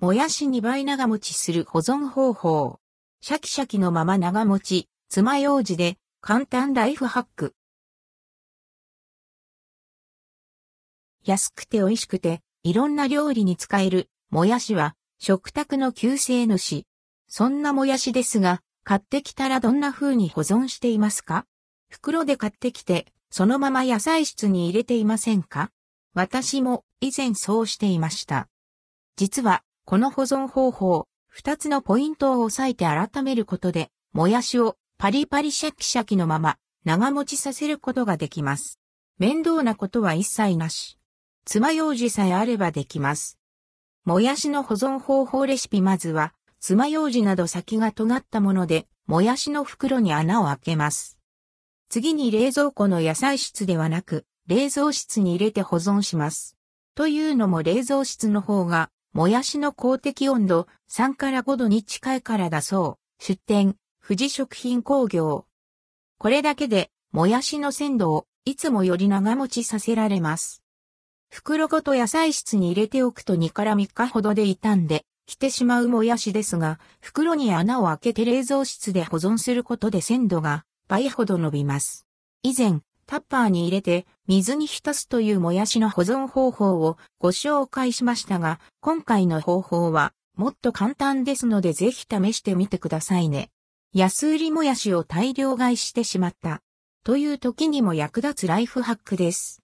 もやし2倍長持ちする保存方法。シャキシャキのまま長持ち、爪楊枝で簡単ライフハック。安くて美味しくて、いろんな料理に使える、もやしは、食卓の救世主。そんなもやしですが、買ってきたらどんな風に保存していますか？袋で買ってきて、そのまま野菜室に入れていませんか？私も以前そうしていました。実は、この保存方法、二つのポイントを押さえて改めることで、もやしをパリパリシャキシャキのまま長持ちさせることができます。面倒なことは一切なし。爪楊枝さえあればできます。もやしの保存方法レシピまずは、爪楊枝など先が尖ったもので、もやしの袋に穴を開けます。次に冷蔵庫の野菜室ではなく、冷蔵室に入れて保存します。というのも冷蔵室の方が、もやしの公的温度3から5度に近いからだそう。出店、富士食品工業。これだけで、もやしの鮮度をいつもより長持ちさせられます。袋ごと野菜室に入れておくと2から3日ほどで傷んで、来てしまうもやしですが、袋に穴を開けて冷蔵室で保存することで鮮度が倍ほど伸びます。以前、タッパーに入れて水に浸すというもやしの保存方法をご紹介しましたが、今回の方法はもっと簡単ですのでぜひ試してみてくださいね。安売りもやしを大量買いしてしまった。という時にも役立つライフハックです。